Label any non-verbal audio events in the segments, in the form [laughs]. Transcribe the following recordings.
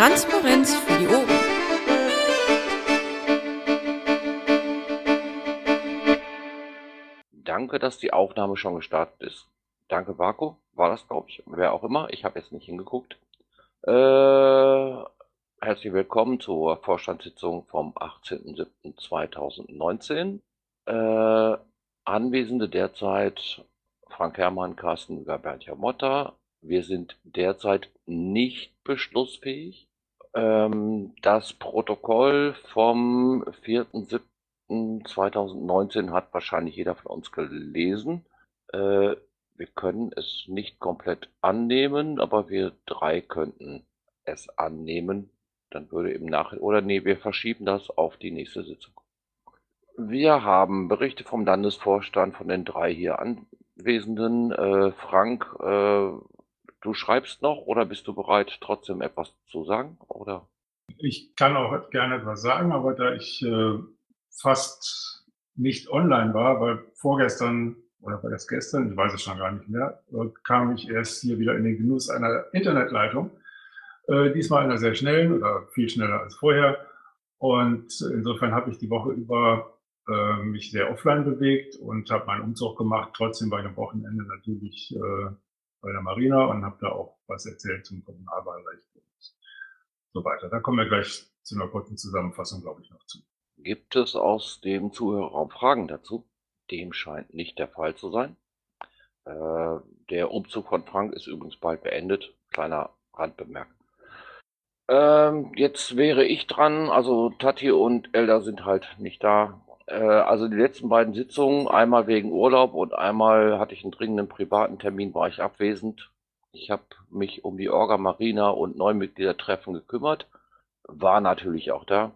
Transparenz für die Ohren. Danke, dass die Aufnahme schon gestartet ist. Danke, Marco. War das, glaube ich. Wer auch immer. Ich habe jetzt nicht hingeguckt. Äh, herzlich willkommen zur Vorstandssitzung vom 18.07.2019. Äh, Anwesende derzeit Frank Herrmann, Carsten Bernd Motta. Wir sind derzeit nicht beschlussfähig. Ähm, das Protokoll vom 4.7.2019 hat wahrscheinlich jeder von uns gelesen. Äh, wir können es nicht komplett annehmen, aber wir drei könnten es annehmen. Dann würde im Nachhinein, oder nee, wir verschieben das auf die nächste Sitzung. Wir haben Berichte vom Landesvorstand von den drei hier Anwesenden. Äh, Frank, äh, du schreibst noch oder bist du bereit, trotzdem etwas zu sagen? Oder? Ich kann auch gerne etwas sagen, aber da ich äh, fast nicht online war, weil vorgestern oder war das gestern, ich weiß es schon gar nicht mehr, äh, kam ich erst hier wieder in den Genuss einer Internetleitung. Äh, diesmal einer sehr schnellen oder viel schneller als vorher. Und insofern habe ich die Woche über äh, mich sehr offline bewegt und habe meinen Umzug gemacht. Trotzdem ich am Wochenende natürlich äh, bei der Marina und habe da auch was erzählt zum Kommunalwahlrecht und so weiter. Da kommen wir gleich zu einer kurzen Zusammenfassung, glaube ich, noch zu. Gibt es aus dem Zuhörerraum Fragen dazu? Dem scheint nicht der Fall zu sein. Äh, der Umzug von Frank ist übrigens bald beendet. Kleiner Randbemerkung. Ähm, jetzt wäre ich dran. Also Tati und Elda sind halt nicht da. Äh, also die letzten beiden Sitzungen, einmal wegen Urlaub und einmal hatte ich einen dringenden privaten Termin, war ich abwesend. Ich habe mich um die Orga Marina und Neumitgliedertreffen gekümmert, war natürlich auch da.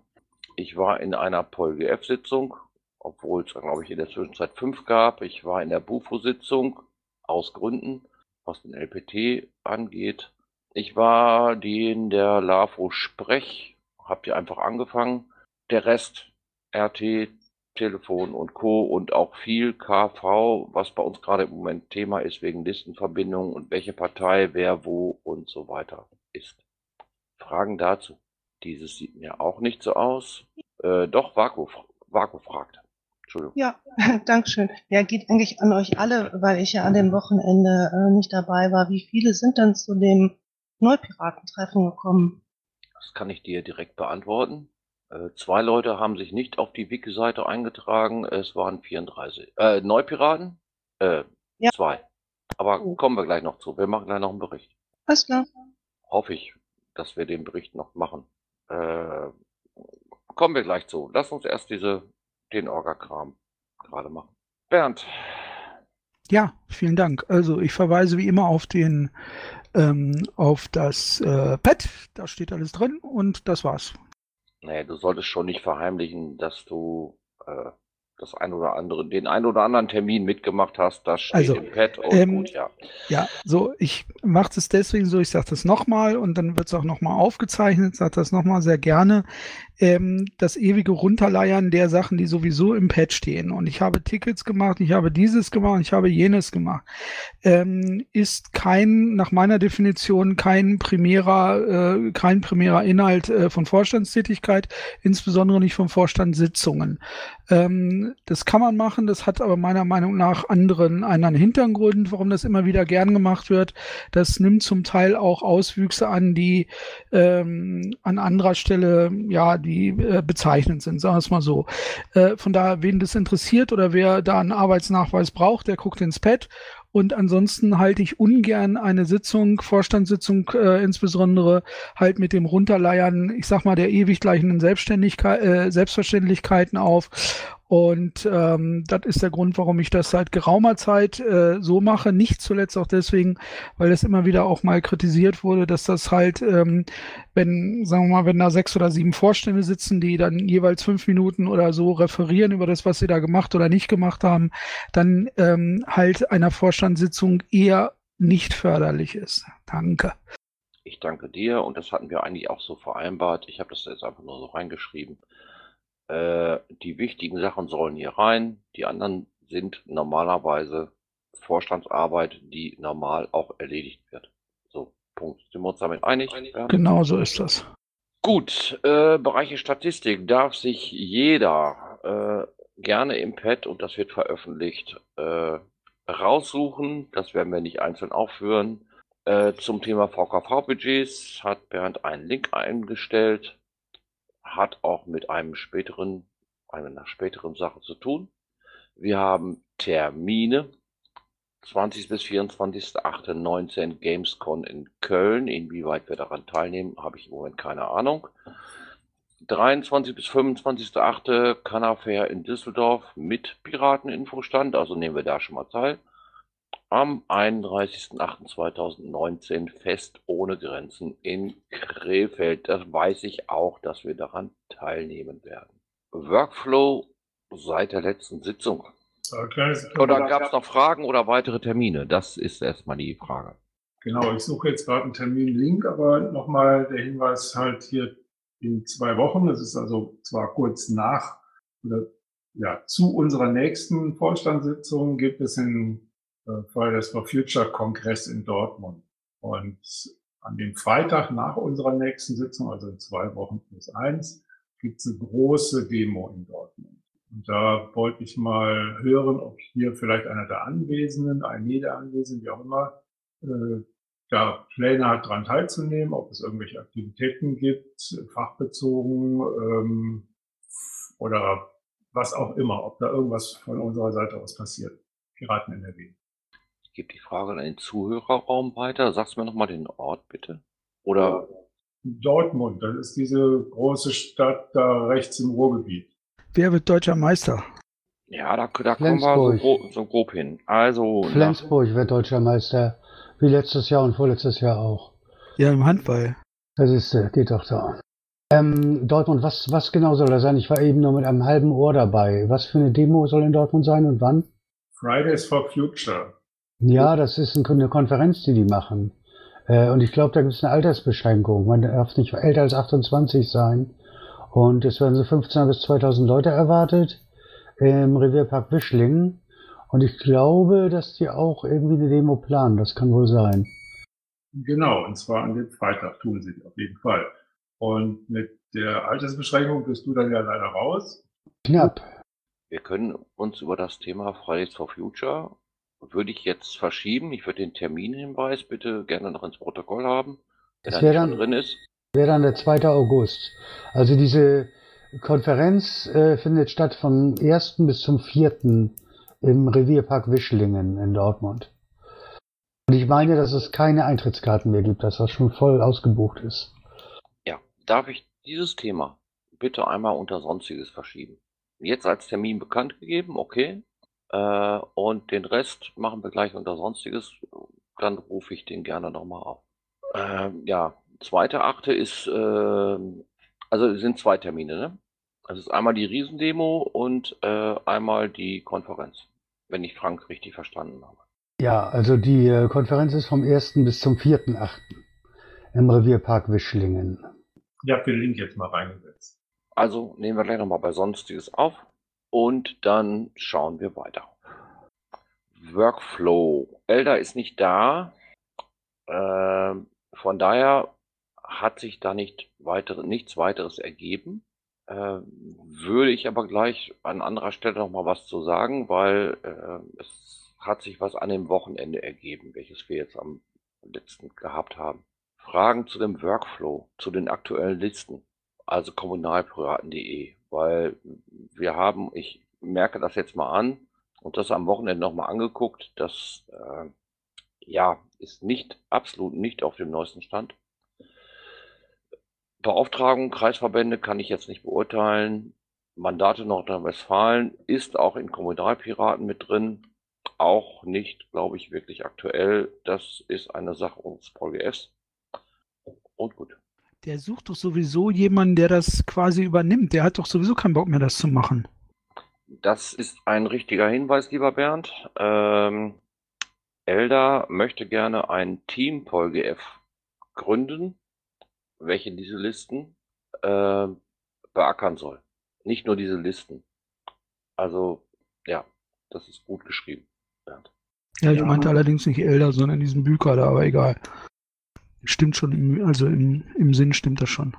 Ich war in einer PolGF-Sitzung, obwohl es, glaube ich, in der Zwischenzeit fünf gab. Ich war in der BUFO-Sitzung aus Gründen, was den LPT angeht. Ich war in der LAFO Sprech, habe die einfach angefangen. Der Rest, RT, Telefon und Co. und auch viel KV, was bei uns gerade im Moment Thema ist wegen Listenverbindungen und welche Partei, wer, wo und so weiter ist. Fragen dazu? Dieses sieht mir auch nicht so aus. Äh, doch, Vaku, Vaku fragt. Entschuldigung. Ja, [laughs] Dankeschön. Ja, geht eigentlich an euch alle, weil ich ja an dem Wochenende äh, nicht dabei war. Wie viele sind denn zu dem Neupiratentreffen gekommen? Das kann ich dir direkt beantworten. Äh, zwei Leute haben sich nicht auf die Wiki-Seite eingetragen. Es waren 34. Äh, Neupiraten? Äh, ja. zwei. Aber oh. kommen wir gleich noch zu. Wir machen gleich noch einen Bericht. Alles klar. Hoffe ich, dass wir den Bericht noch machen. Äh, kommen wir gleich zu. Lass uns erst diese, den Orga-Kram gerade machen. Bernd. Ja, vielen Dank. Also ich verweise wie immer auf den ähm, auf das äh, Pad. Da steht alles drin und das war's. Naja, du solltest schon nicht verheimlichen, dass du äh, das ein oder andere, den ein oder anderen Termin mitgemacht hast, das steht also, im Pad und ähm, gut, ja. Ja, so, ich mache es deswegen so, ich sage das nochmal und dann wird es auch nochmal aufgezeichnet, sage das nochmal sehr gerne ähm, das ewige Runterleiern der Sachen, die sowieso im Pad stehen. Und ich habe Tickets gemacht, ich habe dieses gemacht, ich habe jenes gemacht. Ähm, ist kein, nach meiner Definition, kein primärer, äh, kein primärer Inhalt äh, von Vorstandstätigkeit, insbesondere nicht von Vorstandssitzungen. Ähm, das kann man machen, das hat aber meiner Meinung nach anderen, einen Hintergrund, warum das immer wieder gern gemacht wird. Das nimmt zum Teil auch Auswüchse an, die ähm, an anderer Stelle, ja, die äh, bezeichnend sind, sagen wir es mal so. Äh, von daher, wen das interessiert oder wer da einen Arbeitsnachweis braucht, der guckt ins Pad und ansonsten halte ich ungern eine Sitzung, Vorstandssitzung äh, insbesondere halt mit dem Runterleiern, ich sag mal, der ewig gleichen Selbstständigkeit, äh, Selbstverständlichkeiten auf. Und ähm, das ist der Grund, warum ich das seit geraumer Zeit äh, so mache. Nicht zuletzt auch deswegen, weil es immer wieder auch mal kritisiert wurde, dass das halt, ähm, wenn, sagen wir mal, wenn da sechs oder sieben Vorstände sitzen, die dann jeweils fünf Minuten oder so referieren über das, was sie da gemacht oder nicht gemacht haben, dann ähm, halt einer Vorstandssitzung eher nicht förderlich ist. Danke. Ich danke dir und das hatten wir eigentlich auch so vereinbart. Ich habe das jetzt einfach nur so reingeschrieben. Äh, die wichtigen Sachen sollen hier rein. Die anderen sind normalerweise Vorstandsarbeit, die normal auch erledigt wird. So, Punkt. Sind wir uns damit einig? Ja. Genau so ist das. Gut, äh, Bereiche Statistik darf sich jeder äh, gerne im Pad, und das wird veröffentlicht, äh, raussuchen. Das werden wir nicht einzeln aufführen. Äh, zum Thema VKV-Budgets hat Bernd einen Link eingestellt, hat auch mit einem späteren, einer späteren Sache zu tun. Wir haben Termine. 20. bis 24.08.19 Gamescon in Köln. Inwieweit wir daran teilnehmen, habe ich im Moment keine Ahnung. 23. bis 25.08. Canafair in Düsseldorf mit Pirateninfostand, also nehmen wir da schon mal teil. Am 31.08.2019 Fest ohne Grenzen in Krefeld. Das weiß ich auch, dass wir daran teilnehmen werden. Workflow seit der letzten Sitzung. Kleines- Oder gab es noch Fragen oder weitere Termine? Das ist erstmal die Frage. Genau, ich suche jetzt gerade einen Terminlink, aber nochmal der Hinweis halt hier in zwei Wochen, das ist also zwar kurz nach oder ja, zu unserer nächsten Vorstandssitzung gibt es äh, Fridays for Future Kongress in Dortmund. Und an dem Freitag nach unserer nächsten Sitzung, also in zwei Wochen plus eins, gibt es eine große Demo in Dortmund. Und da wollte ich mal hören, ob hier vielleicht einer der Anwesenden, eine der Anwesenden, wie auch immer, äh, da Pläne hat, daran teilzunehmen, ob es irgendwelche Aktivitäten gibt, fachbezogen ähm, oder was auch immer, ob da irgendwas von unserer Seite aus passiert. Piraten NRW. Ich gebe die Frage an den Zuhörerraum weiter. Sagst du mir nochmal den Ort bitte? Oder Dortmund, das ist diese große Stadt da rechts im Ruhrgebiet. Wer wird deutscher Meister? ja, da, da kommen wir so grob, so grob hin. Also Flensburg wird deutscher Meister, wie letztes Jahr und vorletztes Jahr auch. Ja, im Handball. Das ist, äh, geht doch da. Ähm, Dortmund, was, was genau soll das sein? Ich war eben nur mit einem halben Ohr dabei. Was für eine Demo soll in Dortmund sein und wann? Fridays for Future. Ja, das ist ein- eine Konferenz, die die machen. Äh, und ich glaube, da gibt es eine Altersbeschränkung. Man darf nicht älter als 28 sein. Und es werden so 15 bis 2000 Leute erwartet im Revierpark Wischlingen. Und ich glaube, dass die auch irgendwie eine Demo planen. Das kann wohl sein. Genau, und zwar an dem Freitag tun sie auf jeden Fall. Und mit der Altersbeschränkung bist du dann ja leider raus. Knapp. wir können uns über das Thema Fridays for Future, würde ich jetzt verschieben. Ich würde den Terminhinweis bitte gerne noch ins Protokoll haben, wenn Das nicht dann- drin ist. Wäre dann der 2. August. Also diese Konferenz äh, findet statt vom 1. bis zum 4. im Revierpark Wischlingen in Dortmund. Und ich meine, dass es keine Eintrittskarten mehr gibt, dass das schon voll ausgebucht ist. Ja, darf ich dieses Thema bitte einmal unter Sonstiges verschieben? Jetzt als Termin bekannt gegeben, okay. Äh, und den Rest machen wir gleich unter Sonstiges. Dann rufe ich den gerne nochmal auf. Ähm, ja, zweite Achte ist, ähm, also es sind zwei Termine, ne? Also es ist einmal die Riesendemo und äh, einmal die Konferenz, wenn ich Frank richtig verstanden habe. Ja, also die äh, Konferenz ist vom 1. bis zum 4.8. im Revierpark Wischlingen. Ich habe den Link jetzt mal reingesetzt. Also nehmen wir gleich nochmal bei Sonstiges auf und dann schauen wir weiter. Workflow. Elda ist nicht da. Ähm, von daher hat sich da nicht weitere, nichts weiteres ergeben. Ähm, würde ich aber gleich an anderer Stelle nochmal was zu sagen, weil äh, es hat sich was an dem Wochenende ergeben, welches wir jetzt am letzten gehabt haben. Fragen zu dem Workflow, zu den aktuellen Listen also kommunalpiraten.de, weil wir haben, ich merke das jetzt mal an und das am Wochenende nochmal angeguckt, das äh, ja ist nicht absolut nicht auf dem neuesten Stand. Beauftragung, Kreisverbände kann ich jetzt nicht beurteilen. Mandate Nordrhein-Westfalen ist auch in Kommunalpiraten mit drin. Auch nicht, glaube ich, wirklich aktuell. Das ist eine Sache unseres VGFs. Und gut. Der sucht doch sowieso jemanden, der das quasi übernimmt. Der hat doch sowieso keinen Bock mehr, das zu machen. Das ist ein richtiger Hinweis, lieber Bernd. Ähm, Elda möchte gerne ein Team VolGF gründen, welche diese Listen äh, beackern soll. Nicht nur diese Listen. Also, ja, das ist gut geschrieben, Bernd. Ja, ich Ja. meinte allerdings nicht Elder, sondern diesen Büker da, aber egal. Stimmt schon, im, also im, im Sinn stimmt das schon.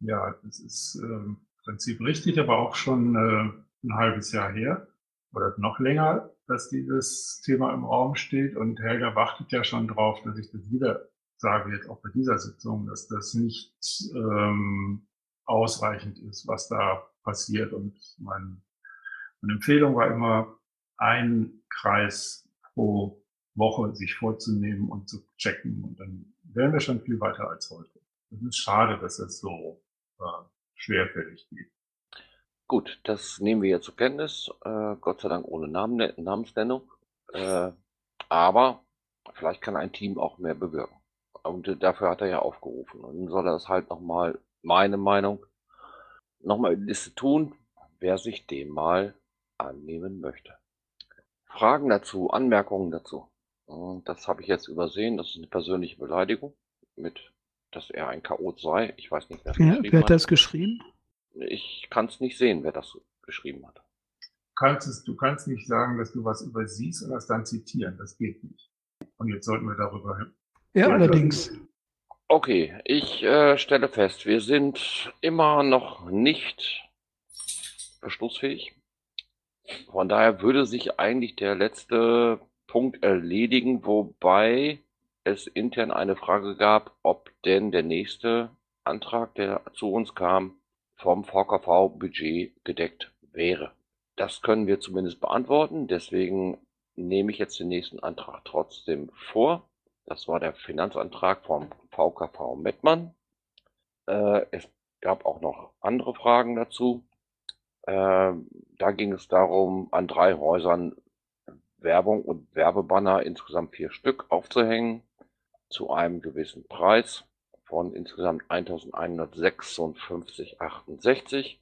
Ja, das ist äh, im Prinzip richtig, aber auch schon äh, ein halbes Jahr her oder noch länger, dass dieses Thema im Raum steht. Und Helga wartet ja schon drauf, dass ich das wieder sage, jetzt auch bei dieser Sitzung, dass das nicht ähm, ausreichend ist, was da passiert. Und mein, meine Empfehlung war immer, ein Kreis pro Woche sich vorzunehmen und zu checken. Und dann wären wir schon viel weiter als heute. Es ist schade, dass es so äh, schwerfällig geht. Gut, das nehmen wir jetzt zur Kenntnis. Äh, Gott sei Dank ohne Namen, Namensnennung. Äh, aber vielleicht kann ein Team auch mehr bewirken. Und dafür hat er ja aufgerufen. Und dann soll er das halt nochmal, meine Meinung, nochmal in die Liste tun, wer sich dem mal annehmen möchte. Fragen dazu, Anmerkungen dazu. Das habe ich jetzt übersehen. Das ist eine persönliche Beleidigung mit, dass er ein Chaot sei. Ich weiß nicht, wer das ja, geschrieben wer hat. das geschrieben? Ich kann es nicht sehen, wer das geschrieben hat. Kannst es, du kannst nicht sagen, dass du was übersiehst und das dann zitieren. Das geht nicht. Und jetzt sollten wir darüber. Ja, allerdings. Okay, ich äh, stelle fest, wir sind immer noch nicht beschlussfähig. Von daher würde sich eigentlich der letzte Punkt erledigen, wobei es intern eine Frage gab, ob denn der nächste Antrag, der zu uns kam, vom VKV-Budget gedeckt wäre. Das können wir zumindest beantworten. Deswegen nehme ich jetzt den nächsten Antrag trotzdem vor. Das war der Finanzantrag vom VKV Mettmann. Äh, es gab auch noch andere Fragen dazu. Äh, da ging es darum, an drei Häusern Werbung und Werbebanner, insgesamt vier Stück, aufzuhängen, zu einem gewissen Preis von insgesamt 1156,68.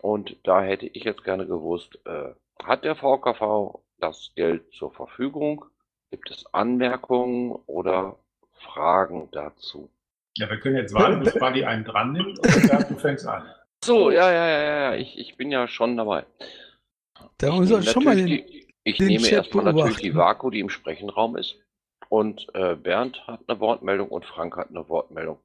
Und da hätte ich jetzt gerne gewusst, äh, hat der VKV das Geld zur Verfügung? Gibt es Anmerkungen oder Fragen dazu? Ja, wir können jetzt warten, bis Buddy einen dran nimmt und dann du fängst an. So, ja, ja, ja, ja, ich, ich bin ja schon dabei. Da muss er schon mal den, die, Ich den nehme erstmal natürlich die Vaku, die im Sprechenraum ist. Und äh, Bernd hat eine Wortmeldung und Frank hat eine Wortmeldung.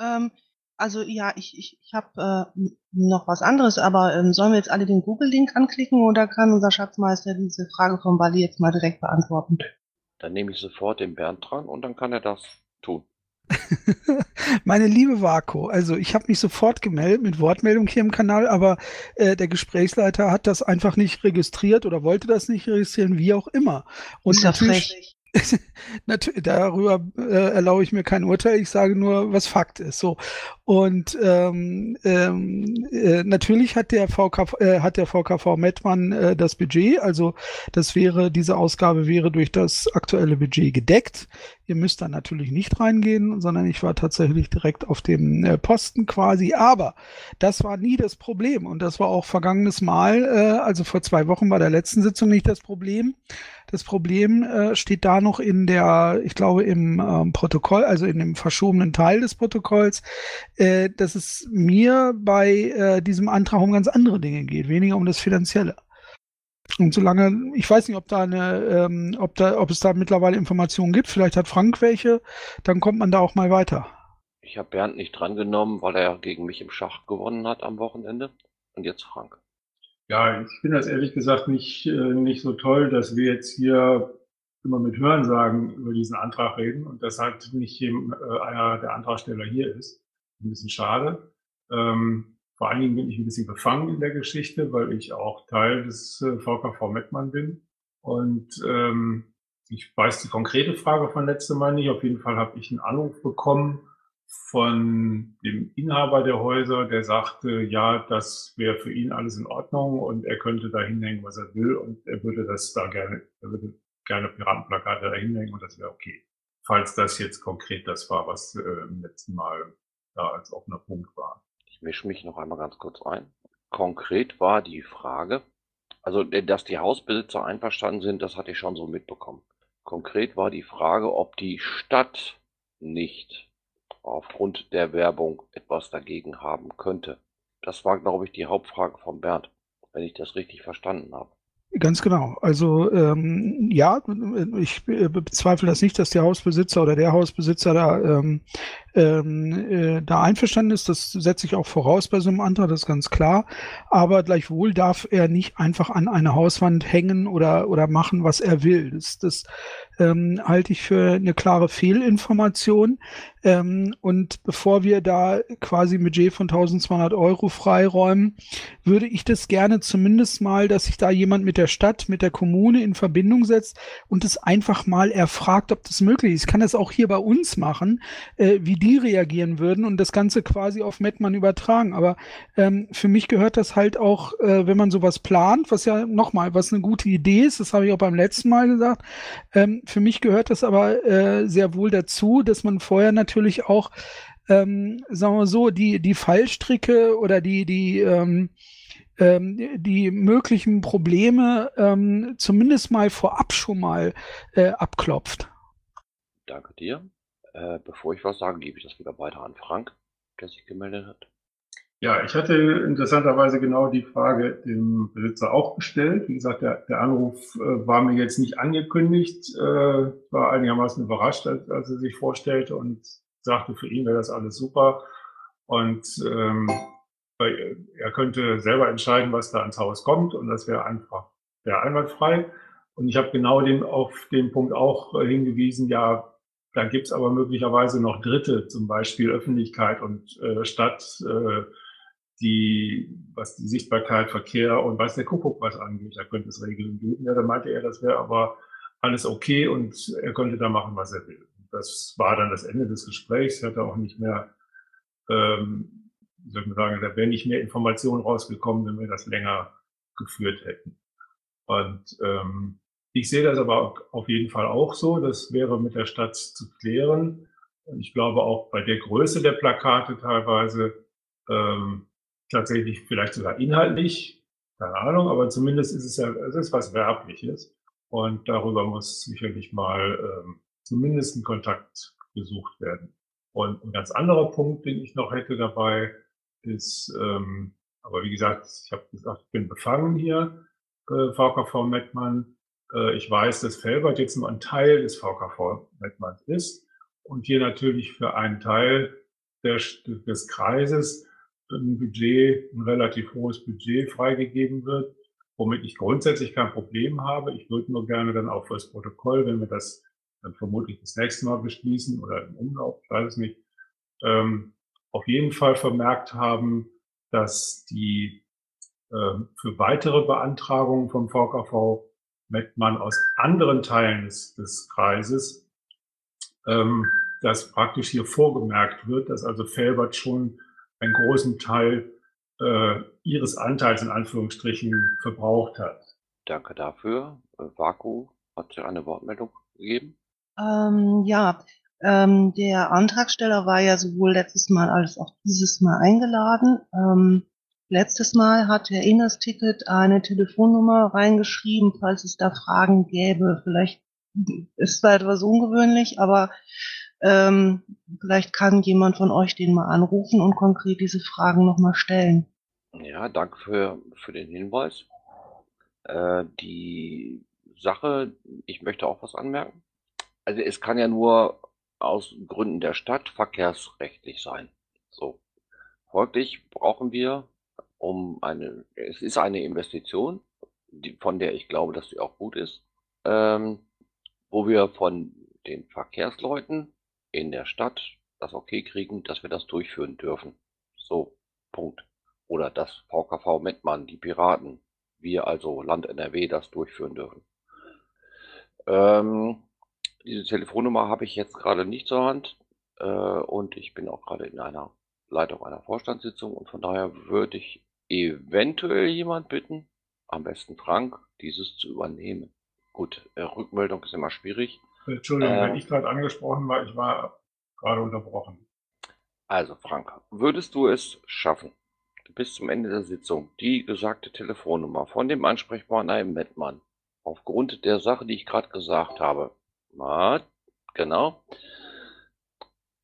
Ähm, also ja, ich, ich, ich habe äh, noch was anderes, aber ähm, sollen wir jetzt alle den Google-Link anklicken oder kann unser Schatzmeister diese Frage von Bali jetzt mal direkt beantworten? Dann nehme ich sofort den Bernd dran und dann kann er das tun. [laughs] Meine liebe Vako, also ich habe mich sofort gemeldet mit Wortmeldung hier im Kanal, aber äh, der Gesprächsleiter hat das einfach nicht registriert oder wollte das nicht registrieren, wie auch immer. Und ist natürlich, frech. [laughs] darüber äh, erlaube ich mir kein Urteil, ich sage nur, was Fakt ist. So. Und ähm, ähm, äh, natürlich hat der VKV, äh, hat der VKV Mettmann äh, das Budget, also das wäre, diese Ausgabe wäre durch das aktuelle Budget gedeckt. Ihr müsst da natürlich nicht reingehen, sondern ich war tatsächlich direkt auf dem äh, Posten quasi. Aber das war nie das Problem. Und das war auch vergangenes Mal, äh, also vor zwei Wochen bei der letzten Sitzung nicht das Problem. Das Problem äh, steht da noch in der, ich glaube, im ähm, Protokoll, also in dem verschobenen Teil des Protokolls, äh, dass es mir bei äh, diesem Antrag um ganz andere Dinge geht, weniger um das Finanzielle. Und solange, ich weiß nicht, ob da eine, ähm, ob da, ob es da mittlerweile Informationen gibt, vielleicht hat Frank welche, dann kommt man da auch mal weiter. Ich habe Bernd nicht drangenommen, weil er gegen mich im Schach gewonnen hat am Wochenende. Und jetzt Frank. Ja, ich finde das ehrlich gesagt nicht, äh, nicht so toll, dass wir jetzt hier immer mit Hörensagen über diesen Antrag reden und dass halt nicht äh, einer der Antragsteller hier ist. Ein bisschen schade. Ähm, vor allen Dingen bin ich ein bisschen befangen in der Geschichte, weil ich auch Teil des äh, VKV Mettmann bin. Und ähm, ich weiß die konkrete Frage von letztem Mal nicht. Auf jeden Fall habe ich einen Anruf bekommen von dem Inhaber der Häuser, der sagte, ja, das wäre für ihn alles in Ordnung und er könnte da hinhängen, was er will und er würde das da gerne, er würde gerne Piratenplakate da hinhängen und das wäre okay. Falls das jetzt konkret das war, was äh, im letzten Mal da als offener Punkt war. Ich mische mich noch einmal ganz kurz ein. Konkret war die Frage, also dass die Hausbesitzer einverstanden sind, das hatte ich schon so mitbekommen. Konkret war die Frage, ob die Stadt nicht aufgrund der Werbung etwas dagegen haben könnte. Das war, glaube ich, die Hauptfrage von Bernd, wenn ich das richtig verstanden habe. Ganz genau. Also ähm, ja, ich bezweifle das nicht, dass der Hausbesitzer oder der Hausbesitzer da ähm, ähm, äh, da einverstanden ist. Das setze ich auch voraus bei so einem Antrag, das ist ganz klar. Aber gleichwohl darf er nicht einfach an eine Hauswand hängen oder oder machen, was er will. Das, das ähm, halte ich für eine klare Fehlinformation. Ähm, und bevor wir da quasi ein Budget von 1200 Euro freiräumen, würde ich das gerne zumindest mal, dass sich da jemand mit der Stadt, mit der Kommune in Verbindung setzt und es einfach mal erfragt, ob das möglich ist. Ich kann das auch hier bei uns machen, äh, wie die reagieren würden und das Ganze quasi auf Mettmann übertragen. Aber ähm, für mich gehört das halt auch, äh, wenn man sowas plant, was ja nochmal, was eine gute Idee ist, das habe ich auch beim letzten Mal gesagt, ähm, für mich gehört das aber äh, sehr wohl dazu, dass man vorher natürlich auch, ähm, sagen wir so, die, die Fallstricke oder die, die, ähm, ähm, die möglichen Probleme ähm, zumindest mal vorab schon mal äh, abklopft. Danke dir. Äh, bevor ich was sage, gebe ich das wieder weiter an Frank, der sich gemeldet hat. Ja, ich hatte interessanterweise genau die Frage dem Besitzer auch gestellt. Wie gesagt, der, der Anruf äh, war mir jetzt nicht angekündigt, äh, war einigermaßen überrascht, als, als er sich vorstellte und sagte, für ihn wäre das alles super. Und ähm, er könnte selber entscheiden, was da ans Haus kommt und das wäre einfach wäre einwandfrei. Und ich habe genau den, auf den Punkt auch äh, hingewiesen, ja, da gibt's aber möglicherweise noch Dritte, zum Beispiel Öffentlichkeit und äh, Stadt. Äh, die, was die Sichtbarkeit, Verkehr und weiß der Kuckuck was angeht, da könnte es Regeln geben. Ja, da meinte er, das wäre aber alles okay und er könnte da machen, was er will. Das war dann das Ende des Gesprächs. Er hatte auch nicht mehr, ähm, wie soll man sagen, da wäre nicht mehr Informationen rausgekommen, wenn wir das länger geführt hätten. Und ähm, ich sehe das aber auf jeden Fall auch so. Das wäre mit der Stadt zu klären. Ich glaube auch bei der Größe der Plakate teilweise ähm, tatsächlich vielleicht sogar inhaltlich, keine Ahnung, aber zumindest ist es ja, es ist was Werbliches. Und darüber muss sicherlich mal ähm, zumindest ein Kontakt gesucht werden. Und ein ganz anderer Punkt, den ich noch hätte dabei, ist, ähm, aber wie gesagt, ich habe gesagt, ich bin befangen hier, äh, VKV Mettmann. Äh, ich weiß, dass Felbert jetzt nur ein Teil des VKV Mettmanns ist und hier natürlich für einen Teil der, des Kreises ein Budget, ein relativ hohes Budget freigegeben wird, womit ich grundsätzlich kein Problem habe. Ich würde nur gerne dann auch fürs Protokoll, wenn wir das dann vermutlich das nächste Mal beschließen oder im Umlauf, ich weiß es nicht, ähm, auf jeden Fall vermerkt haben, dass die ähm, für weitere Beantragungen vom VKV Mettmann aus anderen Teilen des, des Kreises, ähm, dass praktisch hier vorgemerkt wird, dass also Felbert schon einen großen Teil äh, ihres Anteils in Anführungsstrichen verbraucht hat. Danke dafür. Äh, Vaku hat eine Wortmeldung gegeben. Ähm, ja, ähm, der Antragsteller war ja sowohl letztes Mal als auch dieses Mal eingeladen. Ähm, letztes Mal hat der Innes-Ticket eine Telefonnummer reingeschrieben, falls es da Fragen gäbe. Vielleicht ist zwar etwas ungewöhnlich, aber ähm, vielleicht kann jemand von euch den mal anrufen und konkret diese Fragen nochmal stellen. Ja, danke für, für den Hinweis. Äh, die Sache, ich möchte auch was anmerken. Also es kann ja nur aus Gründen der Stadt verkehrsrechtlich sein. So. Folglich brauchen wir um eine, es ist eine Investition, die, von der ich glaube, dass sie auch gut ist, ähm, wo wir von den Verkehrsleuten in der Stadt das okay kriegen, dass wir das durchführen dürfen. So, Punkt. Oder dass VKV Mettmann, die Piraten, wir also Land NRW das durchführen dürfen. Ähm, diese Telefonnummer habe ich jetzt gerade nicht zur Hand äh, und ich bin auch gerade in einer Leitung einer Vorstandssitzung und von daher würde ich eventuell jemand bitten, am besten Frank, dieses zu übernehmen. Gut, äh, Rückmeldung ist immer schwierig. Entschuldigung, äh, wenn ich gerade angesprochen war, ich war gerade unterbrochen. Also Frank, würdest du es schaffen, bis zum Ende der Sitzung die gesagte Telefonnummer von dem Ansprechpartner im Mettmann aufgrund der Sache, die ich gerade gesagt habe, mal, genau,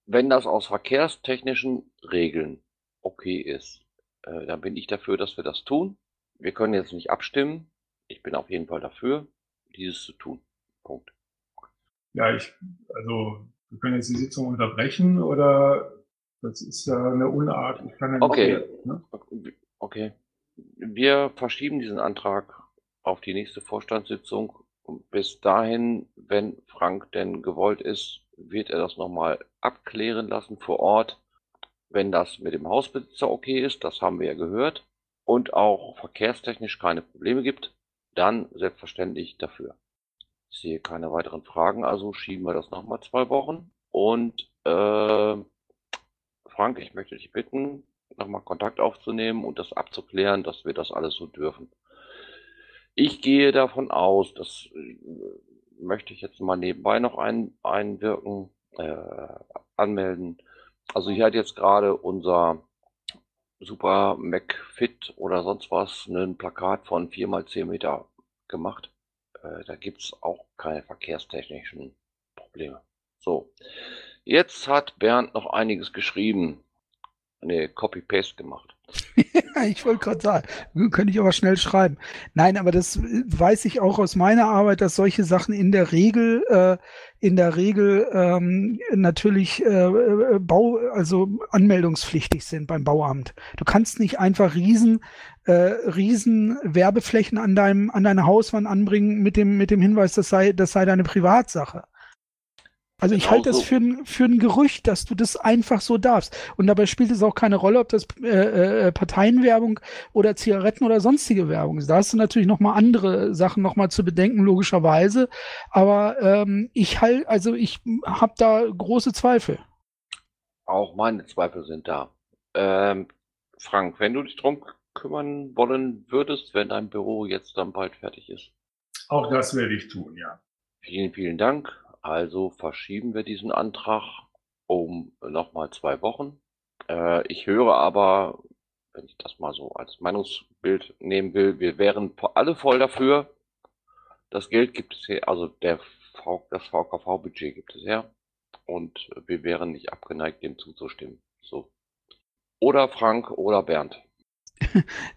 wenn das aus verkehrstechnischen Regeln okay ist, äh, dann bin ich dafür, dass wir das tun. Wir können jetzt nicht abstimmen, Ich bin auf jeden Fall dafür, dieses zu tun. Punkt. Ja, ich, also, wir können jetzt die Sitzung unterbrechen oder das ist ja eine Unart. Ich kann ja nicht Okay. mehr, ne? Okay. Wir verschieben diesen Antrag auf die nächste Vorstandssitzung. Und bis dahin, wenn Frank denn gewollt ist, wird er das nochmal abklären lassen vor Ort. Wenn das mit dem Hausbesitzer okay ist, das haben wir ja gehört, und auch verkehrstechnisch keine Probleme gibt, dann selbstverständlich dafür. Ich sehe keine weiteren Fragen, also schieben wir das nochmal zwei Wochen. Und äh, Frank, ich möchte dich bitten, nochmal Kontakt aufzunehmen und das abzuklären, dass wir das alles so dürfen. Ich gehe davon aus, das äh, möchte ich jetzt mal nebenbei noch ein, einwirken, äh, anmelden. Also hier hat jetzt gerade unser Super McFit oder sonst was ein Plakat von 4 mal 10 Meter gemacht. Äh, da gibt's auch keine verkehrstechnischen Probleme. So, jetzt hat Bernd noch einiges geschrieben. Ne, Copy-Paste gemacht. [laughs] Ja, ich wollte gerade sagen, könnte ich aber schnell schreiben. Nein, aber das äh, weiß ich auch aus meiner Arbeit, dass solche Sachen in der Regel, äh, in der Regel ähm, natürlich äh, äh, Bau, also anmeldungspflichtig sind beim Bauamt. Du kannst nicht einfach riesen, äh, riesen Werbeflächen an deinem, an deine Hauswand anbringen mit dem, mit dem Hinweis, das sei, das sei deine Privatsache. Also ich Genau halte das so. für ein, für ein Gerücht, dass du das einfach so darfst. Und dabei spielt es auch keine Rolle, ob das äh, äh, Parteienwerbung oder Zigaretten oder sonstige Werbung ist. Da hast du natürlich noch mal andere Sachen noch mal zu bedenken, logischerweise. Aber ähm, ich halt, also ich habe da große Zweifel. Auch meine Zweifel sind da. Ähm, Frank, wenn du dich drum kümmern wollen würdest, wenn dein Büro jetzt dann bald fertig ist. Auch das werde ich tun, ja. Vielen, vielen Dank. Also verschieben wir diesen Antrag um nochmal zwei Wochen. Äh, ich höre aber, wenn ich das mal so als Meinungsbild nehmen will, wir wären alle voll dafür. Das Geld gibt es her, also der v, das VKV-Budget gibt es her. Und wir wären nicht abgeneigt, dem zuzustimmen. So. Oder Frank oder Bernd.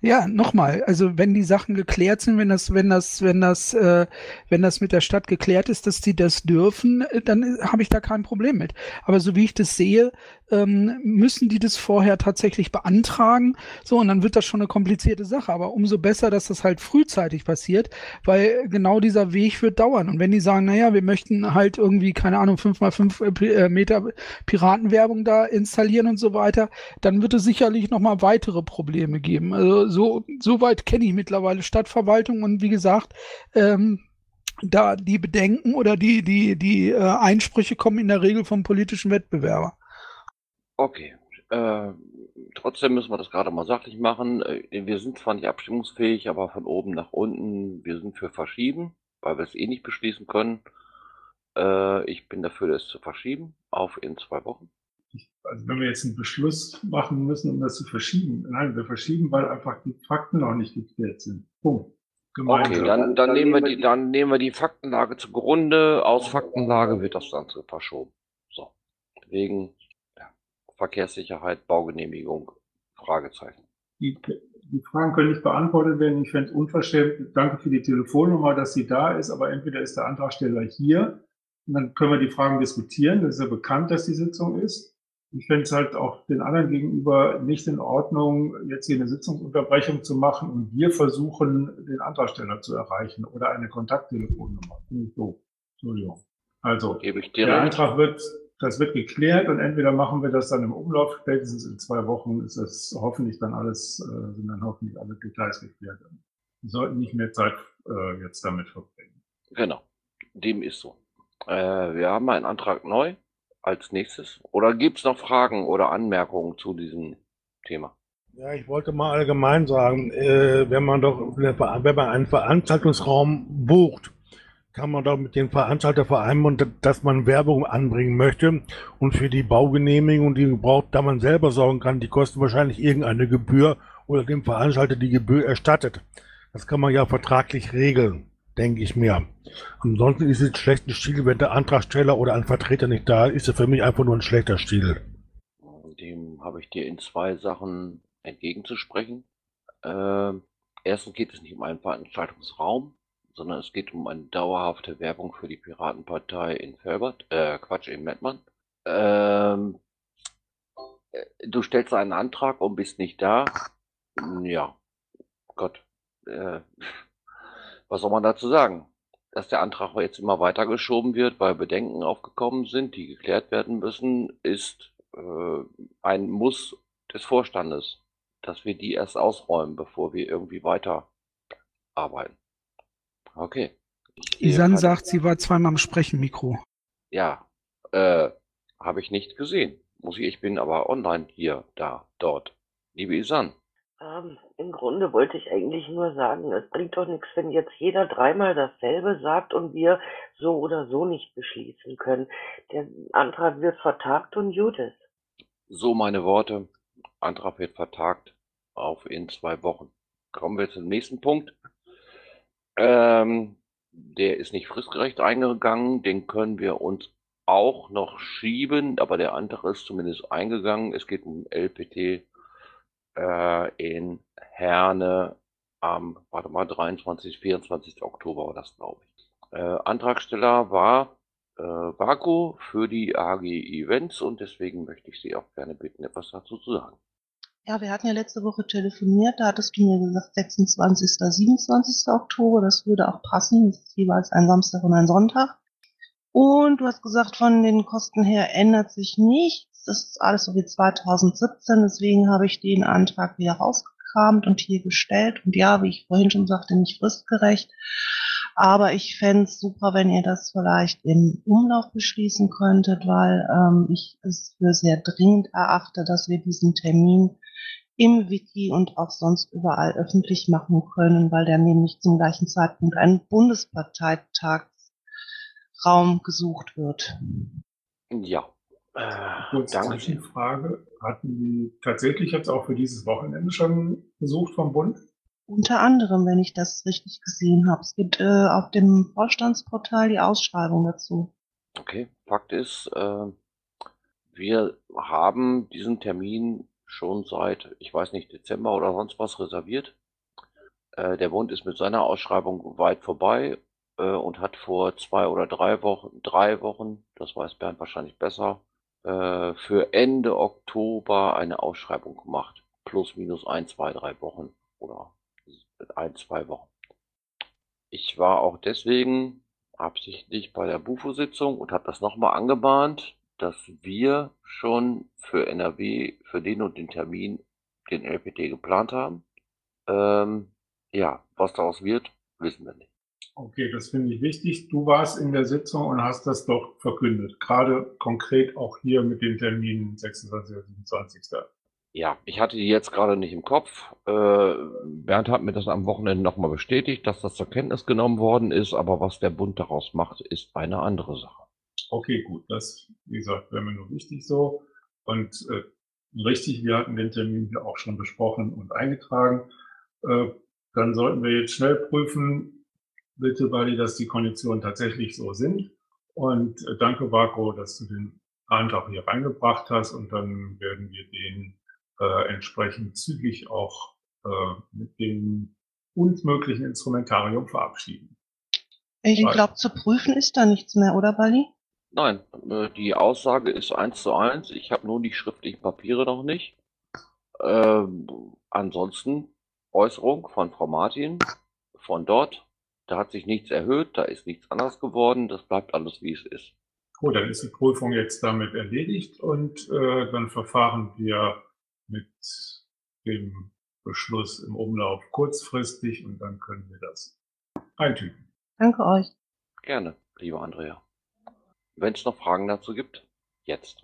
Ja, nochmal, also wenn die Sachen geklärt sind, wenn das, wenn das, wenn das, äh, wenn das mit der Stadt geklärt ist, dass die das dürfen, äh, dann habe ich da kein Problem mit. Aber so wie ich das sehe, ähm, müssen die das vorher tatsächlich beantragen. So, und dann wird das schon eine komplizierte Sache. Aber umso besser, dass das halt frühzeitig passiert, weil genau dieser Weg wird dauern. Und wenn die sagen, naja, wir möchten halt irgendwie, keine Ahnung, fünf mal fünf äh, Pi- äh, Meter Piratenwerbung da installieren und so weiter, dann wird es sicherlich nochmal weitere Probleme geben. Also so, so weit kenne ich mittlerweile Stadtverwaltung und wie gesagt, ähm, da die Bedenken oder die, die, die äh, Einsprüche kommen in der Regel vom politischen Wettbewerber. Okay. Äh, trotzdem müssen wir das gerade mal sachlich machen. Äh, wir sind zwar nicht abstimmungsfähig, aber von oben nach unten, wir sind für verschieben, weil wir es eh nicht beschließen können. Äh, ich bin dafür, das zu verschieben auf in zwei Wochen. Also wenn wir jetzt einen Beschluss machen müssen, um das zu verschieben. Nein, wir verschieben, weil einfach die Fakten noch nicht geklärt sind. Punkt. Okay, dann, dann, nehmen wir die, dann nehmen wir die Faktenlage zugrunde. Aus Faktenlage wird das dann so verschoben. So. Wegen Verkehrssicherheit, Baugenehmigung, Fragezeichen. Die, die Fragen können nicht beantwortet werden. Ich fände es unverschämt. Danke für die Telefonnummer, dass sie da ist, aber entweder ist der Antragsteller hier und dann können wir die Fragen diskutieren. Das ist ja bekannt, dass die Sitzung ist. Ich fände es halt auch den anderen gegenüber nicht in Ordnung, jetzt hier eine Sitzungsunterbrechung zu machen und wir versuchen, den Antragsteller zu erreichen oder eine Kontakttelefonnummer. Doof. Entschuldigung. Also, der. Antrag wird, das wird geklärt und entweder machen wir das dann im Umlauf, spätestens in zwei Wochen ist das hoffentlich dann alles, äh, sind dann hoffentlich alle Details geklärt. Wir sollten nicht mehr Zeit äh, jetzt damit verbringen. Genau. Dem ist so. Äh, wir haben einen Antrag neu als nächstes. Oder gibt es noch Fragen oder Anmerkungen zu diesem Thema? Ja, ich wollte mal allgemein sagen, äh, wenn man doch, wenn man einen Veranstaltungsraum bucht, kann man doch mit dem Veranstalter vereinbaren, dass man Werbung anbringen möchte und für die Baugenehmigung, die man braucht, da man selber sorgen kann, die kosten wahrscheinlich irgendeine Gebühr oder dem Veranstalter die Gebühr erstattet. Das kann man ja vertraglich regeln, denke ich mir. Ansonsten ist es ein schlechter Stil, wenn der Antragsteller oder ein Vertreter nicht da ist, ist es für mich einfach nur ein schlechter Stil. Dem habe ich dir in zwei Sachen entgegenzusprechen. Ähm, erstens geht es nicht um einen Veranstaltungsraum, sondern es geht um eine dauerhafte Werbung für die Piratenpartei in Felbert, äh, Quatsch, in Mettmann. Ähm, äh, du stellst einen Antrag und bist nicht da. Ja, Gott, äh, [laughs] was soll man dazu sagen? Dass der Antrag jetzt immer weitergeschoben wird, weil Bedenken aufgekommen sind, die geklärt werden müssen, ist äh, ein Muss des Vorstandes, dass wir die erst ausräumen, bevor wir irgendwie weiter arbeiten. Okay. Isan sagt, sie war zweimal am Sprechenmikro. Ja, äh, habe ich nicht gesehen. Muss ich, ich bin aber online hier, da, dort. Liebe Isan. Ähm, Im Grunde wollte ich eigentlich nur sagen, es bringt doch nichts, wenn jetzt jeder dreimal dasselbe sagt und wir so oder so nicht beschließen können. Der Antrag wird vertagt und gut ist. So meine Worte. Antrag wird vertagt auf in zwei Wochen. Kommen wir zum nächsten Punkt. Ähm, der ist nicht fristgerecht eingegangen, den können wir uns auch noch schieben, aber der andere ist zumindest eingegangen. Es geht um LPT äh, in Herne am, warte mal, 23, 24. Oktober war das, glaube ich. Äh, Antragsteller war äh, Vaku für die AG Events und deswegen möchte ich Sie auch gerne bitten, etwas dazu zu sagen. Ja, wir hatten ja letzte Woche telefoniert, da hattest du mir gesagt 26. 27. Oktober, das würde auch passen, das ist jeweils ein Samstag und ein Sonntag. Und du hast gesagt, von den Kosten her ändert sich nichts, das ist alles so wie 2017, deswegen habe ich den Antrag wieder rausgekramt und hier gestellt. Und ja, wie ich vorhin schon sagte, nicht fristgerecht. Aber ich fände es super, wenn ihr das vielleicht im Umlauf beschließen könntet, weil ähm, ich es für sehr dringend erachte, dass wir diesen Termin im Wiki und auch sonst überall öffentlich machen können, weil der nämlich zum gleichen Zeitpunkt ein Bundesparteitagsraum gesucht wird. Ja. Äh, Kurz Frage. Hatten die tatsächlich jetzt auch für dieses Wochenende schon besucht vom Bund? Unter anderem, wenn ich das richtig gesehen habe. Es gibt äh, auf dem Vorstandsportal die Ausschreibung dazu. Okay, Fakt ist, äh, wir haben diesen Termin schon seit, ich weiß nicht, Dezember oder sonst was reserviert. Äh, der Bund ist mit seiner Ausschreibung weit vorbei äh, und hat vor zwei oder drei Wochen, drei Wochen, das weiß Bernd wahrscheinlich besser, äh, für Ende Oktober eine Ausschreibung gemacht. Plus, minus ein, zwei, drei Wochen oder ein, zwei Wochen. Ich war auch deswegen absichtlich bei der Bufo-Sitzung und habe das nochmal angemahnt, dass wir schon für NRW für den und den Termin den LPT geplant haben. Ähm, ja, was daraus wird, wissen wir nicht. Okay, das finde ich wichtig. Du warst in der Sitzung und hast das doch verkündet. Gerade konkret auch hier mit den Terminen 26. und 27. Ja, ich hatte die jetzt gerade nicht im Kopf. Äh, Bernd hat mir das am Wochenende nochmal bestätigt, dass das zur Kenntnis genommen worden ist, aber was der Bund daraus macht, ist eine andere Sache. Okay, gut, das, wie gesagt, wäre mir nur wichtig so. Und äh, richtig, wir hatten den Termin hier auch schon besprochen und eingetragen. Äh, dann sollten wir jetzt schnell prüfen, bitte, Wally, dass die Konditionen tatsächlich so sind. Und äh, danke, Vako, dass du den Antrag hier reingebracht hast und dann werden wir den äh, entsprechend zügig auch äh, mit dem uns möglichen Instrumentarium verabschieden. Ich glaube, zu prüfen ist da nichts mehr, oder Bali? Nein, äh, die Aussage ist eins zu eins. Ich habe nur die schriftlichen Papiere noch nicht. Ähm, ansonsten Äußerung von Frau Martin von dort. Da hat sich nichts erhöht, da ist nichts anders geworden. Das bleibt alles, wie es ist. Gut, dann ist die Prüfung jetzt damit erledigt und äh, dann verfahren wir mit dem Beschluss im Umlauf kurzfristig und dann können wir das eintüten. Danke euch. Gerne, liebe Andrea. Wenn es noch Fragen dazu gibt, jetzt.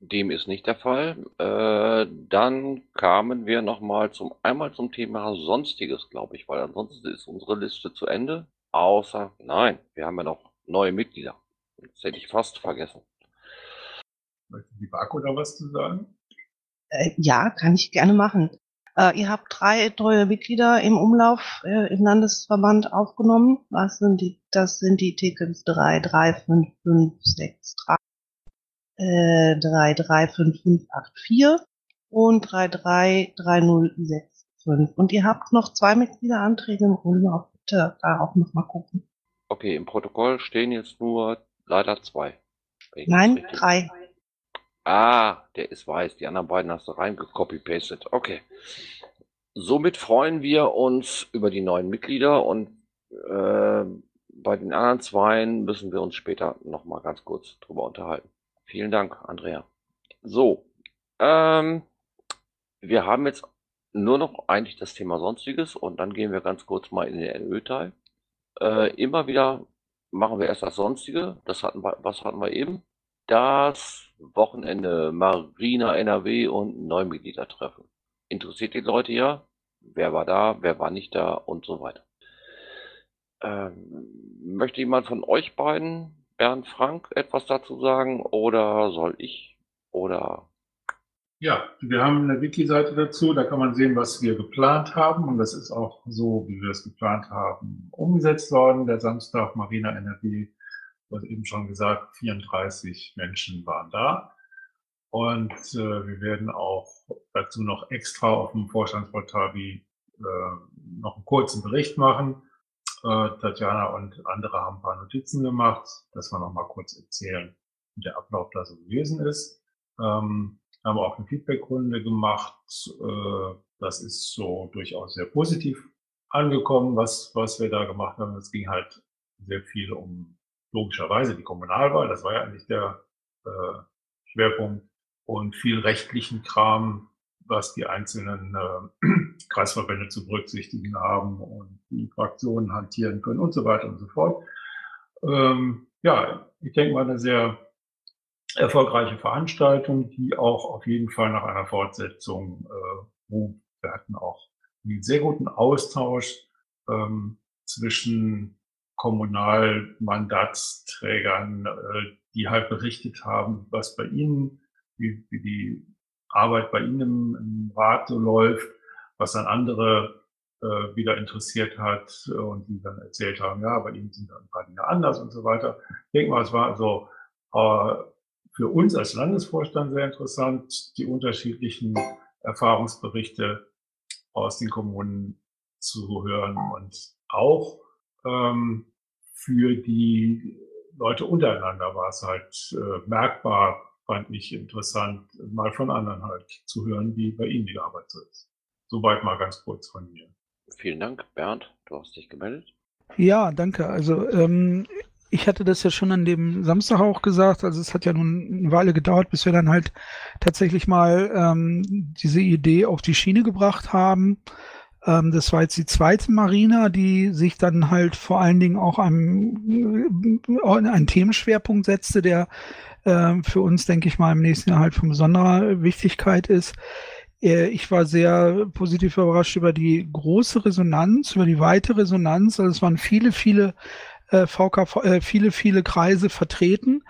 Dem ist nicht der Fall. Äh, dann kamen wir nochmal zum einmal zum Thema Sonstiges, glaube ich, weil ansonsten ist unsere Liste zu Ende. Außer, nein, wir haben ja noch neue Mitglieder. Das hätte ich fast vergessen. Möchte die Barco da was zu sagen? Äh, ja, kann ich gerne machen. Äh, ihr habt drei neue Mitglieder im Umlauf äh, im Landesverband aufgenommen. Was sind die? Das sind die Tickets 3, 3, 5, 5, 6, 3, äh, 3, 3, 5, 5, 8, 4 und 3, 3, 3, 0, 6, fünf. Und ihr habt noch zwei Mitgliederanträge im auch bitte da auch noch mal gucken. Okay, im Protokoll stehen jetzt nur leider zwei. Nein, drei. Ah, der ist weiß. Die anderen beiden hast du reingecopy-pastet. Okay. Somit freuen wir uns über die neuen Mitglieder und äh, bei den anderen zweien müssen wir uns später nochmal ganz kurz drüber unterhalten. Vielen Dank, Andrea. So, ähm, wir haben jetzt nur noch eigentlich das Thema Sonstiges und dann gehen wir ganz kurz mal in den NÖ-Teil. Äh, immer wieder machen wir erst das Sonstige. Das hatten wir, was hatten wir eben? Das Wochenende Marina NRW und Neumitgliedertreffen. Interessiert die Leute ja? Wer war da, wer war nicht da und so weiter. Ähm, möchte jemand von euch beiden, Bernd, Frank, etwas dazu sagen oder soll ich? Oder Ja, wir haben eine Wiki-Seite dazu, da kann man sehen, was wir geplant haben und das ist auch so, wie wir es geplant haben, umgesetzt worden. Der Samstag Marina NRW, du hast eben schon gesagt, 34 Menschen waren da und äh, wir werden auch dazu noch extra auf dem Vorstandsportal wie äh, noch einen kurzen Bericht machen. Äh, Tatjana und andere haben ein paar Notizen gemacht, dass wir noch mal kurz erzählen, wie der Ablauf da so gewesen ist. Ähm, haben auch eine Feedbackrunde gemacht. Äh, das ist so durchaus sehr positiv angekommen, was, was wir da gemacht haben. Es ging halt sehr viel um logischerweise die Kommunalwahl. Das war ja eigentlich der äh, Schwerpunkt und viel rechtlichen Kram, was die einzelnen äh, [clears throat] Kreisverbände zu berücksichtigen haben und die Fraktionen hantieren können und so weiter und so fort. Ähm, ja, ich denke mal eine sehr erfolgreiche Veranstaltung, die auch auf jeden Fall nach einer Fortsetzung äh, ruft. Wir hatten auch einen sehr guten Austausch ähm, zwischen Kommunalmandatsträgern, äh, die halt berichtet haben, was bei ihnen, wie, wie die Arbeit bei ihnen im, im Rat so läuft, was dann andere äh, wieder interessiert hat und die dann erzählt haben, ja, bei ihnen sind dann ein paar Dinge anders und so weiter. Ich denke mal, es war also äh, für uns als Landesvorstand sehr interessant, die unterschiedlichen Erfahrungsberichte aus den Kommunen zu hören und auch ähm, für die Leute untereinander war es halt äh, merkbar, fand ich interessant, mal von anderen halt zu hören, wie bei ihnen die Arbeit so ist. Soweit mal ganz kurz von mir. vielen Dank, Bernd, du hast dich gemeldet. Ja, danke. Also ähm, ich hatte das ja schon an dem Samstag auch gesagt. Also es hat ja nun eine Weile gedauert, bis wir dann halt tatsächlich mal ähm, diese Idee auf die Schiene gebracht haben. Ähm, das war jetzt die zweite Marina, die sich dann halt vor allen Dingen auch einem, äh, einen Themenschwerpunkt setzte, der äh, für uns, denke ich mal, im nächsten Jahr halt von besonderer Wichtigkeit ist. Äh, Ich war sehr positiv überrascht über die große Resonanz, über die weite Resonanz. Also es waren viele, viele äh, VK, äh, viele, viele Kreise vertreten.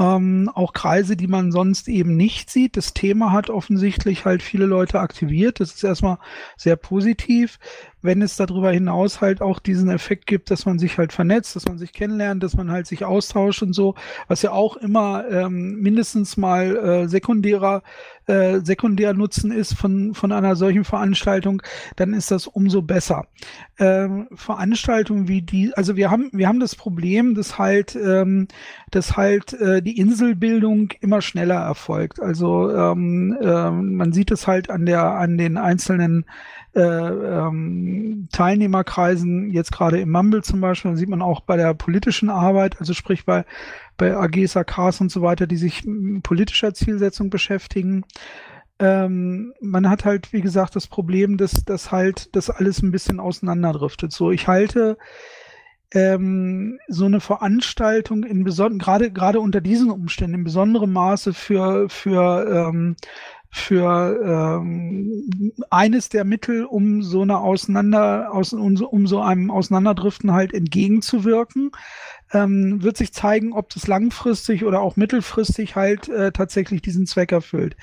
Ähm, auch Kreise, die man sonst eben nicht sieht. Das Thema hat offensichtlich halt viele Leute aktiviert. Das ist erstmal sehr positiv. Wenn es darüber hinaus halt auch diesen Effekt gibt, dass man sich halt vernetzt, dass man sich kennenlernt, dass man halt sich austauscht und so, was ja auch immer ähm, mindestens mal äh, sekundärer äh, sekundär Nutzen ist von, von einer solchen Veranstaltung, dann ist das umso besser. Ähm, Veranstaltungen wie die, also wir haben, wir haben das Problem, dass halt, ähm, dass halt äh, die Inselbildung immer schneller erfolgt. Also ähm, ähm, man sieht es halt an der, an den einzelnen äh, ähm, Teilnehmerkreisen, jetzt gerade im Mumble zum Beispiel, sieht man auch bei der politischen Arbeit, also sprich bei, bei AGs, AKs und so weiter, die sich mit politischer Zielsetzung beschäftigen. Ähm, man hat halt, wie gesagt, das Problem, dass, dass halt das alles ein bisschen auseinanderdriftet. So, ich halte ähm, so eine Veranstaltung in besonderen, gerade gerade unter diesen Umständen in besonderem Maße für für ähm, für ähm, eines der Mittel, um so eine Auseinander, aus, um, so- einem Auseinanderdriften halt entgegenzuwirken. Ähm, wird sich zeigen, ob das langfristig oder auch mittelfristig halt äh, tatsächlich diesen Zweck erfüllt.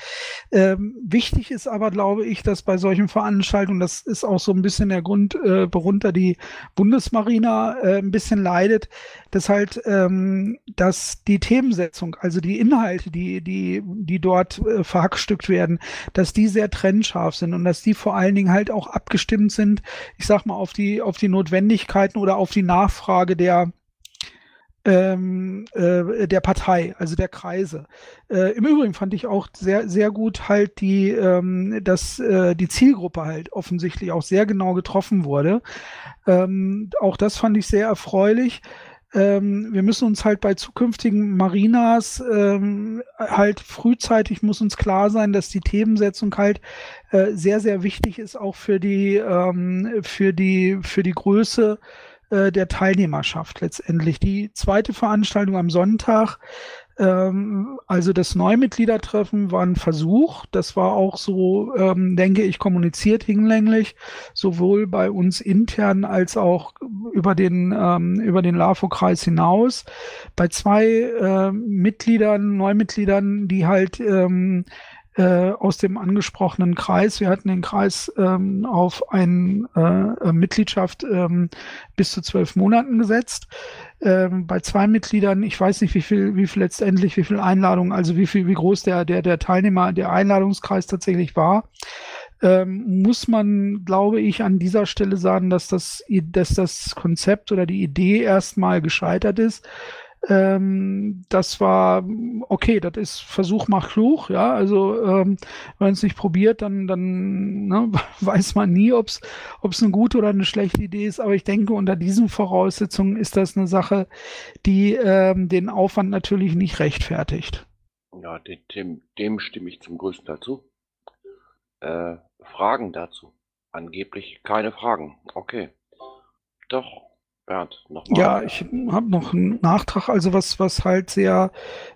Ähm, wichtig ist aber, glaube ich, dass bei solchen Veranstaltungen, das ist auch so ein bisschen der Grund, äh, worunter die Bundesmarina äh, ein bisschen leidet, dass halt, ähm, dass die Themensetzung, also die Inhalte, die, die, die dort äh, verhackstückt werden, dass die sehr trennscharf sind und dass die vor allen Dingen halt auch abgestimmt sind, ich sag mal, auf die, auf die Notwendigkeiten oder auf die Nachfrage der, ähm, äh, der Partei, also der Kreise. Äh, Im Übrigen fand ich auch sehr, sehr gut halt die, ähm, dass äh, die Zielgruppe halt offensichtlich auch sehr genau getroffen wurde. Ähm, auch das fand ich sehr erfreulich. Ähm, wir müssen uns halt bei zukünftigen Marinas ähm, halt frühzeitig muss uns klar sein, dass die Themensetzung halt äh, sehr, sehr wichtig ist, auch für die, ähm, für die, für die Größe äh, der Teilnehmerschaft letztendlich. Die zweite Veranstaltung am Sonntag, ähm, also das Neumitgliedertreffen war ein Versuch. Das war auch so, ähm, denke ich, kommuniziert hinlänglich, sowohl bei uns intern als auch über den, ähm, über den LAFO-Kreis hinaus. Bei zwei äh, Mitgliedern, Neumitgliedern, die halt ähm, äh, aus dem angesprochenen Kreis. Wir hatten den Kreis ähm, auf eine äh, Mitgliedschaft ähm, bis zu zwölf Monaten gesetzt. Ähm, bei zwei Mitgliedern, ich weiß nicht, wie viel, wie viel letztendlich, wie viel Einladungen, also wie viel, wie groß der, der, der Teilnehmer, der Einladungskreis tatsächlich war. Ähm, muss man, glaube ich, an dieser Stelle sagen, dass das, dass das Konzept oder die Idee erstmal gescheitert ist ähm, das war okay, das ist Versuch macht klug, ja. Also ähm, wenn es nicht probiert, dann, dann ne, [laughs] weiß man nie, ob es eine gute oder eine schlechte Idee ist. Aber ich denke, unter diesen Voraussetzungen ist das eine Sache, die ähm, den Aufwand natürlich nicht rechtfertigt. Ja, dem, dem stimme ich zum größten Teil zu. Äh, Fragen dazu? Angeblich keine Fragen. Okay. Doch, Bernd, nochmal. Ja, ich habe noch einen Nachtrag, also was, was halt sehr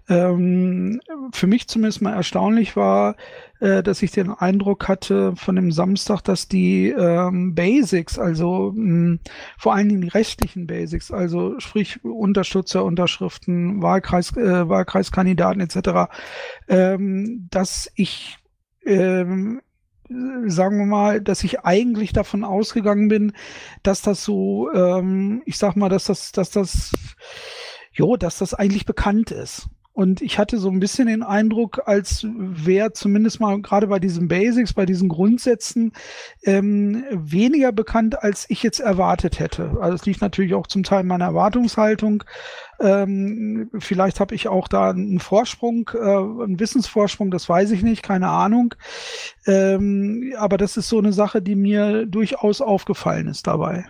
ähm, für mich zumindest mal erstaunlich war, äh, dass ich den Eindruck hatte von dem Samstag, dass die ähm, Basics, also mh, hm, vor allen Dingen die rechtlichen Basics, also sprich Unterstützer, Unterschriften, Wahlkreis, äh, Wahlkreiskandidaten etc., ähm, dass ich ähm, sagen wir mal, dass ich eigentlich davon ausgegangen bin, dass das so, ähm, ich sag mal, dass das, dass das, jo, dass das eigentlich bekannt ist. Und ich hatte so ein bisschen den Eindruck, als wäre zumindest mal gerade bei diesen Basics, bei diesen Grundsätzen ähm, weniger bekannt, als ich jetzt erwartet hätte. Also es liegt natürlich auch zum Teil meiner Erwartungshaltung. Ähm, vielleicht habe ich auch da einen Vorsprung, äh, einen Wissensvorsprung, das weiß ich nicht, keine Ahnung. Ähm, aber das ist so eine Sache, die mir durchaus aufgefallen ist dabei.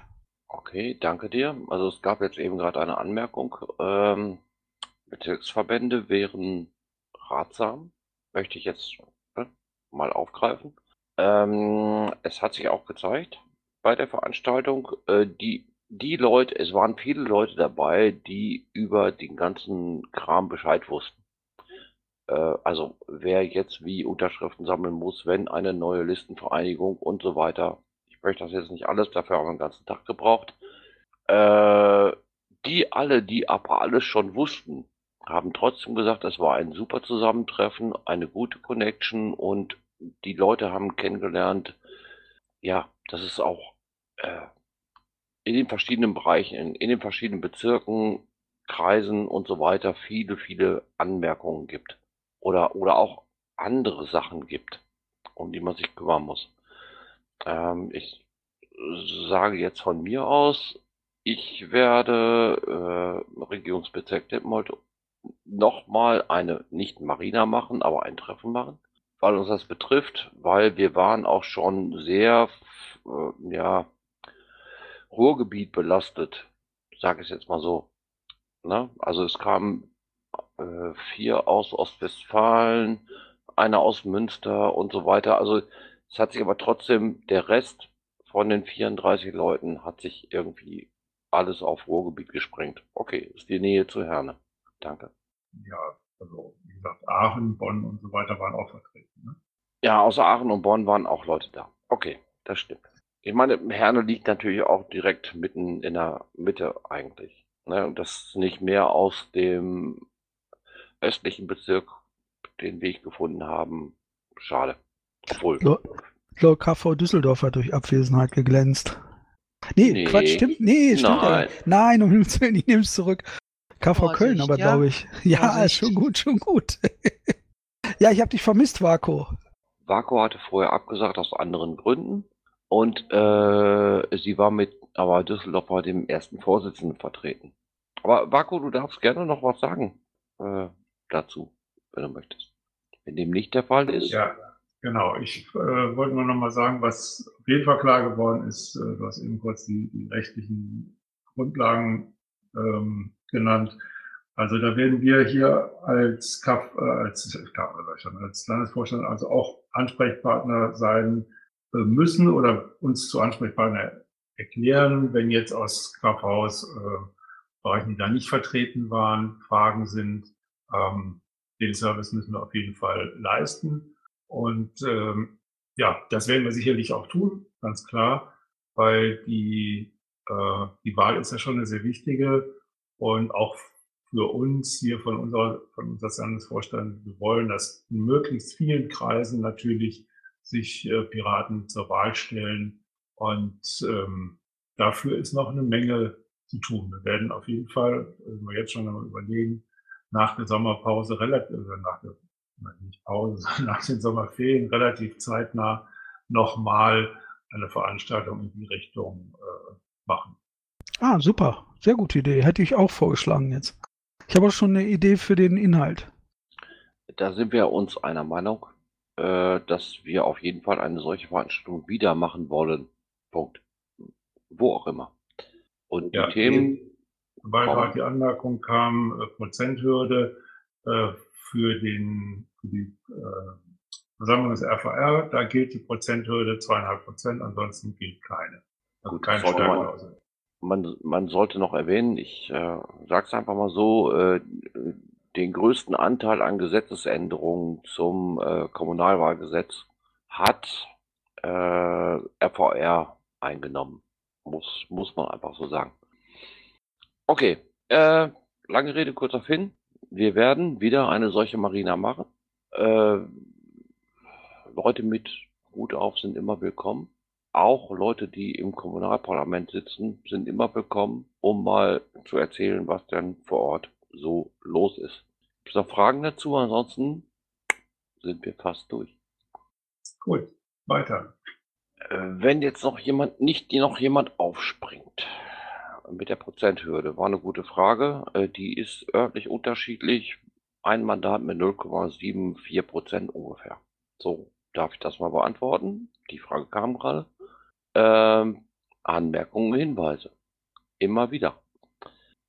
Okay, danke dir. Also es gab jetzt eben gerade eine Anmerkung. Ähm Bezirksverbände wären ratsam, möchte ich jetzt ne, mal aufgreifen. Ähm, es hat sich auch gezeigt bei der Veranstaltung, äh, die, die Leute, es waren viele Leute dabei, die über den ganzen Kram Bescheid wussten. Äh, also wer jetzt wie Unterschriften sammeln muss, wenn eine neue Listenvereinigung und so weiter. Ich möchte das jetzt nicht alles, dafür haben wir den ganzen Tag gebraucht. Äh, die alle, die aber alles schon wussten, haben trotzdem gesagt, es war ein super Zusammentreffen, eine gute Connection und die Leute haben kennengelernt, ja, dass es auch äh, in den verschiedenen Bereichen, in, in, den verschiedenen Bezirken, Kreisen und so weiter viele, viele Anmerkungen gibt. Oder, oder auch andere Sachen gibt, um die man sich kümmern muss. Ähm, ich sage jetzt von mir aus, ich werde äh, Regierungsbezirk Detmold nochmal eine, nicht Marina machen, aber ein Treffen machen, weil uns das betrifft, weil wir waren auch schon sehr, äh, ja, Ruhrgebiet belastet, sage ich jetzt mal so. Ne? Also es kamen äh, vier aus Ostwestfalen, einer aus Münster und so weiter. Also es hat sich aber trotzdem der Rest von den 34 Leuten hat sich irgendwie alles auf Ruhrgebiet gesprengt. Okay, ist die Nähe zu Herne. Danke. Ja, also wie gesagt, Aachen, Bonn und so weiter waren auch vertreten. Ne? Ja, außer Aachen und Bonn waren auch Leute da. Okay, das stimmt. Ich meine, Herne liegt natürlich auch direkt mitten in der Mitte eigentlich. Ne, und das nicht mehr aus dem östlichen Bezirk den Weg gefunden haben. Schade. Obwohl. Lord KV Düsseldorf hat durch Abwesenheit geglänzt. Nee, Nee. Quatsch, stimmt. Nee, stimmt. Nein. Ja. Nein, um Himmels Willen, ich nehme es zurück. KV Vorsicht, Köln, aber ja? glaube ich. [laughs] Ja, Vorsicht. schon gut, schon gut. [laughs] ja, ich habe dich vermisst, Vako. Vaku hatte vorher abgesagt aus anderen Gründen und äh, sie war mit aber Düsseldorf bei dem ersten Vorsitzenden vertreten. Aber Vaku, du darfst gerne noch was sagen äh, dazu, wenn du möchtest. Wenn dem nicht der Fall ist, Ja, genau. Ich äh, wollte nur noch mal sagen, was auf jeden Fall klar geworden ist, äh, du hast eben kurz die, die rechtlichen Grundlagen ähm, genannt. Also da werden wir hier als KAF, äh, als, KAF, als Landesvorstand also auch Ansprechpartner sein äh, müssen oder uns zu Ansprechpartner erklären, wenn jetzt aus KAF-Haus äh, Bereichen, die da nicht vertreten waren, Fragen sind. Ähm, den Service müssen wir auf jeden Fall leisten. Und ähm, ja, das werden wir sicherlich auch tun, ganz klar, weil die, äh, die Wahl ist ja schon eine sehr wichtige und auch für uns hier von unserer, von unseres Landesvorstand, wir wollen, dass in möglichst vielen Kreisen natürlich sich äh, Piraten zur Wahl stellen und ähm, dafür ist noch eine Menge zu tun. Wir werden auf jeden Fall, wenn wir jetzt schon mal überlegen, nach der Sommerpause relativ, also nach der nicht Pause, [laughs] nach den Sommerferien relativ zeitnah nochmal eine Veranstaltung in die Richtung äh, machen. Ah, super. Sehr gute Idee. Hätte ich auch vorgeschlagen jetzt. Ich habe auch schon eine Idee für den Inhalt. da sind wir uns einer Meinung, äh, dass wir auf jeden Fall eine solche Veranstaltung wieder machen wollen. Punkt. Wo auch immer. Und Ja, die Themen, Weil gerade die Anmerkung kam, äh, Prozenthürde äh, für, den, für die äh, Versammlung des RVR, da gilt die Prozenthürde zweieinhalb Prozent, ansonsten gilt keine. Also Gut, keine sollte man- Steuerklausel. Man, man sollte noch erwähnen, ich äh, sage es einfach mal so, äh, den größten Anteil an Gesetzesänderungen zum äh, Kommunalwahlgesetz hat äh, RVR eingenommen. Muss, muss man einfach so sagen. Okay, äh, lange Rede, kurzer Sinn. Wir werden wieder eine solche Marina machen. Äh, Leute mit Hut auf sind immer willkommen auch Leute, die im Kommunalparlament sitzen, sind immer willkommen, um mal zu erzählen, was denn vor Ort so los ist. Gibt es noch Fragen dazu? Ansonsten sind wir fast durch. Gut, weiter. Äh, Wenn jetzt noch jemand, nicht noch jemand aufspringt mit der Prozenthürde, war eine gute Frage. Äh, Die ist örtlich unterschiedlich. Ein Mandat mit 0,74 Prozent ungefähr. So, darf ich das mal beantworten? Die Frage kam gerade. Ähm, Anmerkungen, Hinweise. Immer wieder.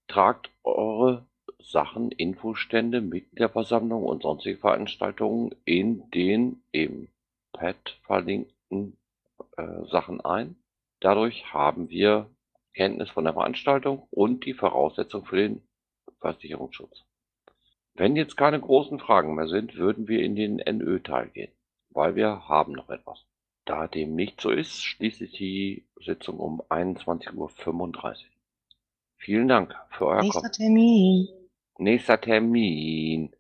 Tragt eure Sachen, Infostände, Mitgliederversammlungen und sonstige Veranstaltungen in den im Pad verlinkten äh, Sachen ein. Dadurch haben wir Kenntnis von der Veranstaltung und die Voraussetzung für den Versicherungsschutz. Wenn jetzt keine großen Fragen mehr sind, würden wir in den NÖ-Teil gehen, weil wir haben noch etwas. Da dem nicht so ist, schließe ich die Sitzung um 21.35 Uhr. Vielen Dank für euer Nächster Kommen. Termin. Nächster Termin.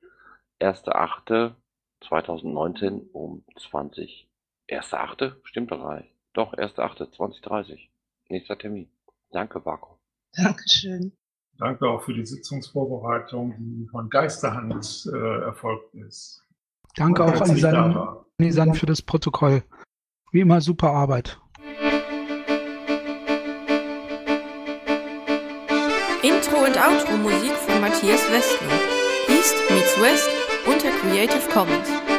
1.8.2019 um 20. 1.8. Stimmt doch nicht. Doch, 1.8.2030. Nächster Termin. Danke, Marco. Dankeschön. Danke auch für die Sitzungsvorbereitung, die von Geisterhand äh, erfolgt ist. Danke Und auch an da. San für das Protokoll. Wie immer super Arbeit. Intro und Outro Musik von Matthias Westner. East meets West unter Creative Commons.